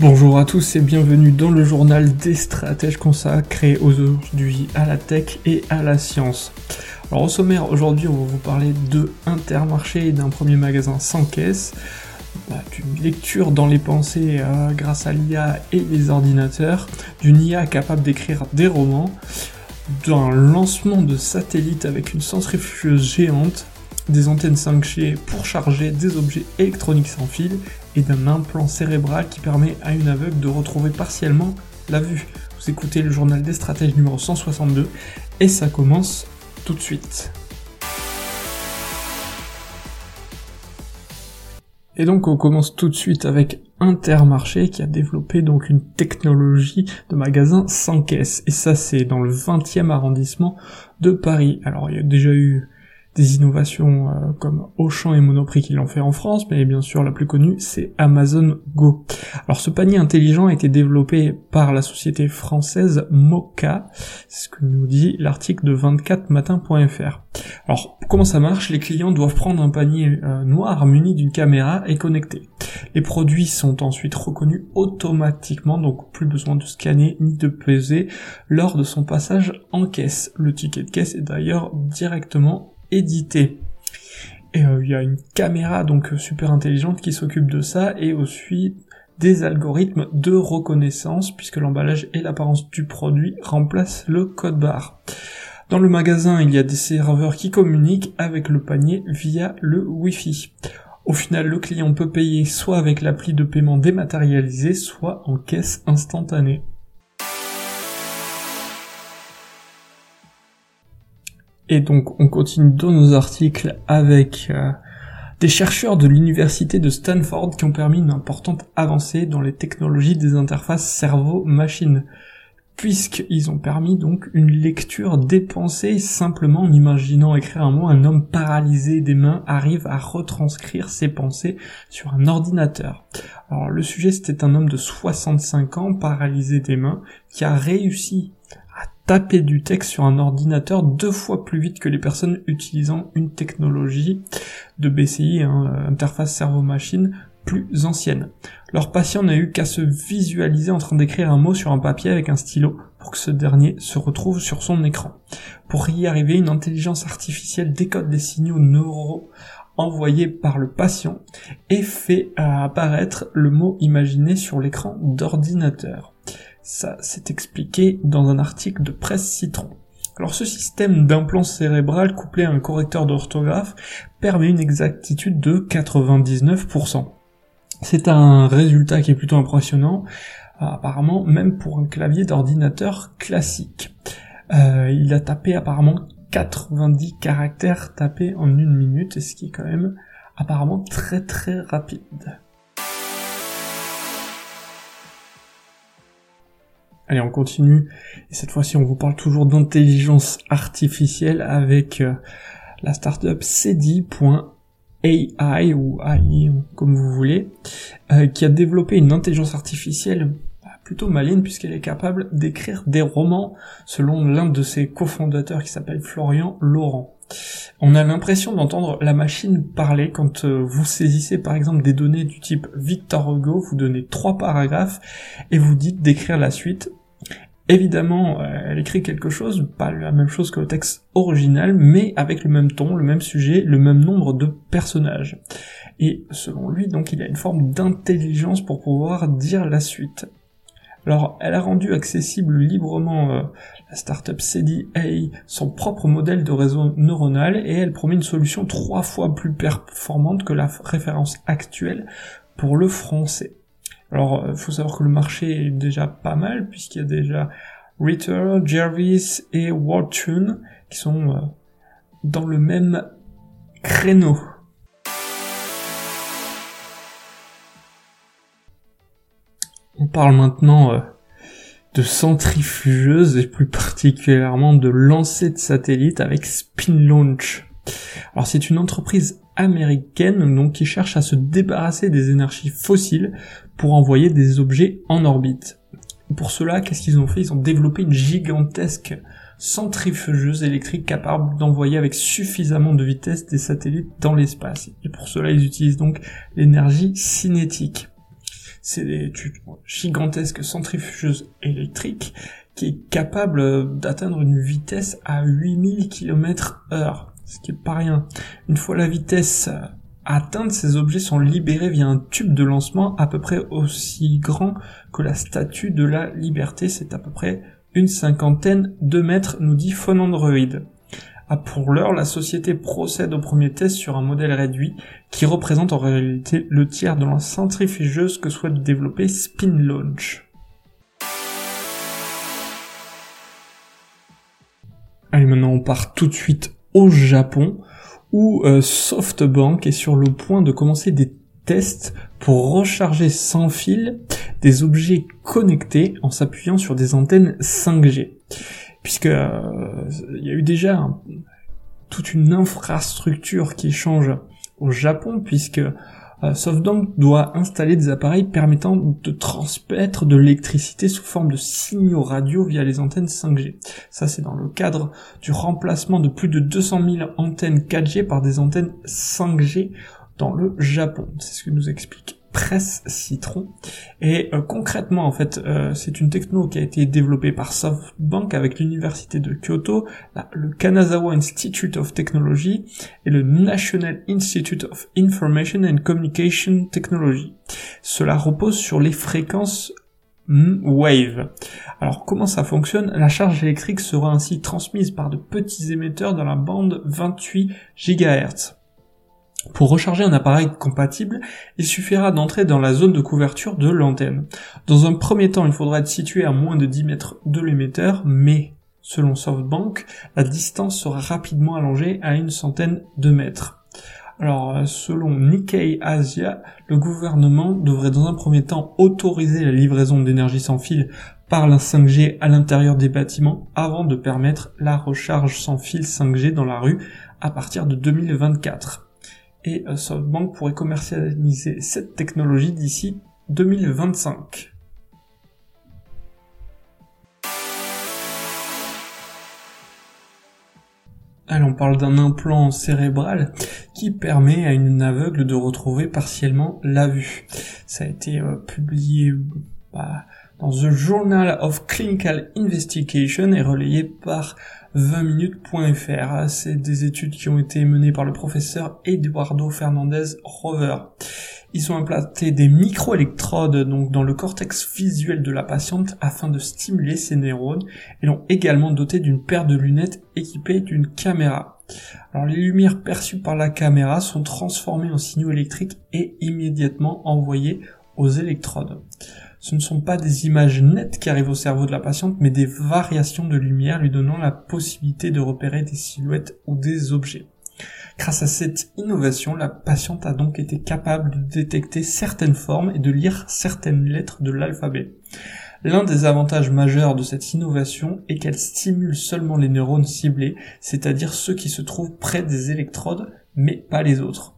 Bonjour à tous et bienvenue dans le journal des stratèges consacré aujourd'hui à la tech et à la science. Alors au sommaire, aujourd'hui on va vous parler de Intermarché et d'un premier magasin sans caisse, bah, d'une lecture dans les pensées euh, grâce à l'IA et les ordinateurs, d'une IA capable d'écrire des romans, d'un lancement de satellites avec une centrifugeuse géante, des antennes 5G pour charger des objets électroniques sans fil et d'un implant cérébral qui permet à une aveugle de retrouver partiellement la vue. Vous écoutez le journal des stratèges numéro 162 et ça commence tout de suite. Et donc on commence tout de suite avec Intermarché qui a développé donc une technologie de magasin sans caisse. Et ça c'est dans le 20e arrondissement de Paris. Alors il y a déjà eu des innovations euh, comme Auchan et Monoprix qui l'ont fait en France, mais bien sûr la plus connue c'est Amazon Go. Alors ce panier intelligent a été développé par la société française Moka, c'est ce que nous dit l'article de 24matin.fr. Alors comment ça marche? Les clients doivent prendre un panier euh, noir muni d'une caméra et connecté. Les produits sont ensuite reconnus automatiquement, donc plus besoin de scanner ni de peser lors de son passage en caisse. Le ticket de caisse est d'ailleurs directement édité. Et euh, il y a une caméra donc super intelligente qui s'occupe de ça et aussi des algorithmes de reconnaissance puisque l'emballage et l'apparence du produit remplacent le code barre. Dans le magasin, il y a des serveurs qui communiquent avec le panier via le Wi-Fi. Au final, le client peut payer soit avec l'appli de paiement dématérialisé, soit en caisse instantanée. Et donc on continue dans nos articles avec euh, des chercheurs de l'université de Stanford qui ont permis une importante avancée dans les technologies des interfaces cerveau-machine, puisqu'ils ont permis donc une lecture des pensées simplement en imaginant écrire un mot, un homme paralysé des mains arrive à retranscrire ses pensées sur un ordinateur. Alors le sujet c'était un homme de 65 ans paralysé des mains qui a réussi taper du texte sur un ordinateur deux fois plus vite que les personnes utilisant une technologie de BCI, hein, interface cerveau-machine, plus ancienne. Leur patient n'a eu qu'à se visualiser en train d'écrire un mot sur un papier avec un stylo pour que ce dernier se retrouve sur son écran. Pour y arriver, une intelligence artificielle décode des signaux neuraux envoyés par le patient et fait apparaître le mot imaginé sur l'écran d'ordinateur. Ça s'est expliqué dans un article de Presse Citron. Alors ce système d'implant cérébral couplé à un correcteur d'orthographe permet une exactitude de 99%. C'est un résultat qui est plutôt impressionnant, apparemment même pour un clavier d'ordinateur classique. Euh, il a tapé apparemment 90 caractères tapés en une minute, ce qui est quand même apparemment très très rapide. Allez, on continue. Et cette fois-ci, on vous parle toujours d'intelligence artificielle avec euh, la startup Cedi.ai ou AI, comme vous voulez, euh, qui a développé une intelligence artificielle bah, plutôt maligne puisqu'elle est capable d'écrire des romans selon l'un de ses cofondateurs qui s'appelle Florian Laurent. On a l'impression d'entendre la machine parler quand euh, vous saisissez par exemple des données du type Victor Hugo, vous donnez trois paragraphes et vous dites d'écrire la suite Évidemment, euh, elle écrit quelque chose, pas la même chose que le texte original, mais avec le même ton, le même sujet, le même nombre de personnages. Et selon lui, donc, il a une forme d'intelligence pour pouvoir dire la suite. Alors, elle a rendu accessible librement euh, la startup CDA son propre modèle de réseau neuronal et elle promet une solution trois fois plus performante que la référence actuelle pour le français. Alors, il euh, faut savoir que le marché est déjà pas mal, puisqu'il y a déjà Ritter, Jarvis et Wartune qui sont euh, dans le même créneau. On parle maintenant euh, de centrifugeuses et plus particulièrement de lancers de satellites avec Spin Launch. Alors c'est une entreprise américaine donc qui cherche à se débarrasser des énergies fossiles pour envoyer des objets en orbite. Pour cela, qu'est-ce qu'ils ont fait? Ils ont développé une gigantesque centrifugeuse électrique capable d'envoyer avec suffisamment de vitesse des satellites dans l'espace. Et pour cela, ils utilisent donc l'énergie cinétique. C'est des gigantesques centrifugeuses électriques qui est capable d'atteindre une vitesse à 8000 km heure, ce qui est pas rien. Une fois la vitesse atteinte, ces objets sont libérés via un tube de lancement à peu près aussi grand que la statue de la liberté, c'est à peu près une cinquantaine de mètres, nous dit Phone Android. Ah, pour l'heure, la société procède au premier test sur un modèle réduit qui représente en réalité le tiers de la centrifugeuse que souhaite développer Spin Launch. Allez, maintenant on part tout de suite au Japon où euh, SoftBank est sur le point de commencer des tests pour recharger sans fil des objets connectés en s'appuyant sur des antennes 5G. Puisque euh, il y a eu déjà toute une infrastructure qui change au Japon, puisque euh, SoftBank doit installer des appareils permettant de transmettre de l'électricité sous forme de signaux radio via les antennes 5G. Ça, c'est dans le cadre du remplacement de plus de 200 000 antennes 4G par des antennes 5G dans le Japon. C'est ce que nous explique Presse Citron. Et euh, concrètement, en fait, euh, c'est une techno qui a été développée par SoftBank avec l'université de Kyoto, le Kanazawa Institute of Technology et le National Institute of Information and Communication Technology. Cela repose sur les fréquences Wave. Alors comment ça fonctionne? La charge électrique sera ainsi transmise par de petits émetteurs dans la bande 28 GHz. Pour recharger un appareil compatible, il suffira d'entrer dans la zone de couverture de l'antenne. Dans un premier temps, il faudra être situé à moins de 10 mètres de l'émetteur, mais selon SoftBank, la distance sera rapidement allongée à une centaine de mètres. Alors, selon Nikkei Asia, le gouvernement devrait dans un premier temps autoriser la livraison d'énergie sans fil par la 5G à l'intérieur des bâtiments avant de permettre la recharge sans fil 5G dans la rue à partir de 2024 et euh, SoftBank pourrait commercialiser cette technologie d'ici 2025. Allez, on parle d'un implant cérébral qui permet à une aveugle de retrouver partiellement la vue. Ça a été euh, publié bah, dans The Journal of Clinical Investigation et relayé par 20minutes.fr. C'est des études qui ont été menées par le professeur Eduardo Fernandez Rover. Ils ont implanté des microélectrodes donc dans le cortex visuel de la patiente afin de stimuler ses neurones et l'ont également doté d'une paire de lunettes équipées d'une caméra. Alors les lumières perçues par la caméra sont transformées en signaux électriques et immédiatement envoyées aux électrodes ce ne sont pas des images nettes qui arrivent au cerveau de la patiente, mais des variations de lumière lui donnant la possibilité de repérer des silhouettes ou des objets. Grâce à cette innovation, la patiente a donc été capable de détecter certaines formes et de lire certaines lettres de l'alphabet. L'un des avantages majeurs de cette innovation est qu'elle stimule seulement les neurones ciblés, c'est-à-dire ceux qui se trouvent près des électrodes, mais pas les autres.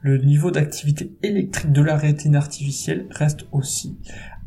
Le niveau d'activité électrique de la rétine artificielle reste aussi